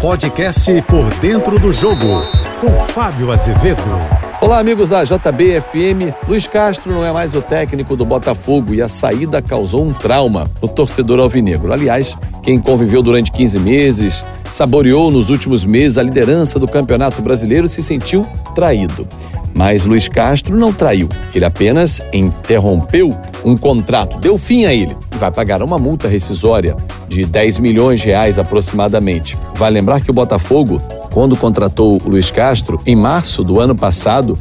Podcast Por Dentro do Jogo, com Fábio Azevedo. Olá, amigos da JBFM. Luiz Castro não é mais o técnico do Botafogo e a saída causou um trauma no torcedor alvinegro. Aliás, quem conviveu durante 15 meses, saboreou nos últimos meses a liderança do Campeonato Brasileiro se sentiu traído. Mas Luiz Castro não traiu. Ele apenas interrompeu um contrato, deu fim a ele vai pagar uma multa rescisória de 10 milhões de reais aproximadamente. Vai lembrar que o Botafogo, quando contratou o Luiz Castro, em março do ano passado,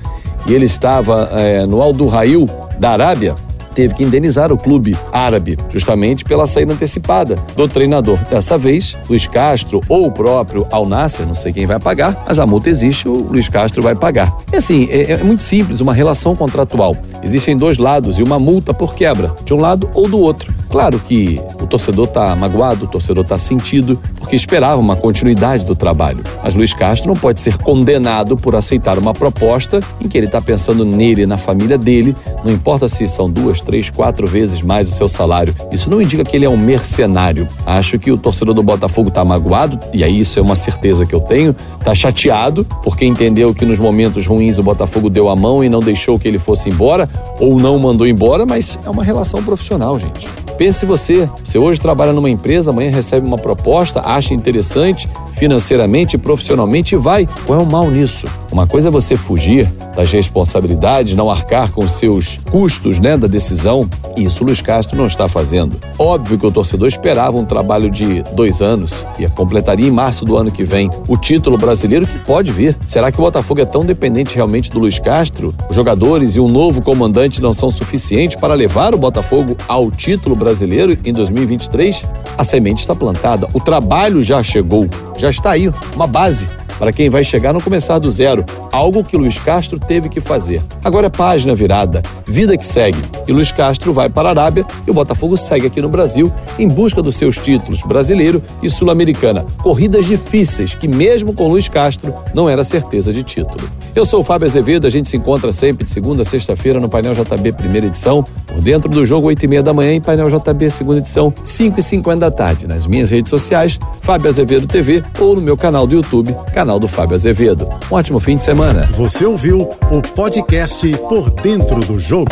e ele estava é, no Aldo Rail da Arábia, teve que indenizar o clube árabe, justamente pela saída antecipada do treinador. Dessa vez, Luiz Castro ou o próprio Al Nasser, não sei quem vai pagar, mas a multa existe, o Luiz Castro vai pagar. E assim, é, é muito simples, uma relação contratual. Existem dois lados e uma multa por quebra, de um lado ou do outro. Claro que o torcedor está magoado, o torcedor está sentido, porque esperava uma continuidade do trabalho. Mas Luiz Castro não pode ser condenado por aceitar uma proposta em que ele está pensando nele, na família dele, não importa se são duas, três, quatro vezes mais o seu salário. Isso não indica que ele é um mercenário. Acho que o torcedor do Botafogo está magoado, e aí isso é uma certeza que eu tenho, está chateado, porque entendeu que nos momentos ruins o Botafogo deu a mão e não deixou que ele fosse embora, ou não mandou embora, mas é uma relação profissional, gente. Pense você, você hoje trabalha numa empresa, amanhã recebe uma proposta, acha interessante financeiramente e profissionalmente e vai. Qual é o mal nisso? Uma coisa é você fugir das responsabilidades, não arcar com os seus custos né, da decisão. Isso o Luiz Castro não está fazendo. Óbvio que o torcedor esperava um trabalho de dois anos e completaria em março do ano que vem o título brasileiro que pode vir. Será que o Botafogo é tão dependente realmente do Luiz Castro? Os jogadores e um novo comandante não são suficientes para levar o Botafogo ao título brasileiro em 2023? A semente está plantada, o trabalho já chegou, já está aí, uma base para quem vai chegar não começar do zero, algo que Luiz Castro teve que fazer. Agora é página virada, vida que segue. E Luiz Castro vai para a Arábia e o Botafogo segue aqui no Brasil em busca dos seus títulos brasileiro e sul-americana. Corridas difíceis que mesmo com Luiz Castro não era certeza de título. Eu sou o Fábio Azevedo, a gente se encontra sempre de segunda a sexta-feira no Painel JB primeira edição, por dentro do jogo 8 e meia da manhã em Painel JB segunda edição, 5 e 50 da tarde, nas minhas redes sociais, Fábio Azevedo TV ou no meu canal do YouTube, canal do Fábio Azevedo. Um ótimo fim de semana. Você ouviu o podcast Por Dentro do Jogo.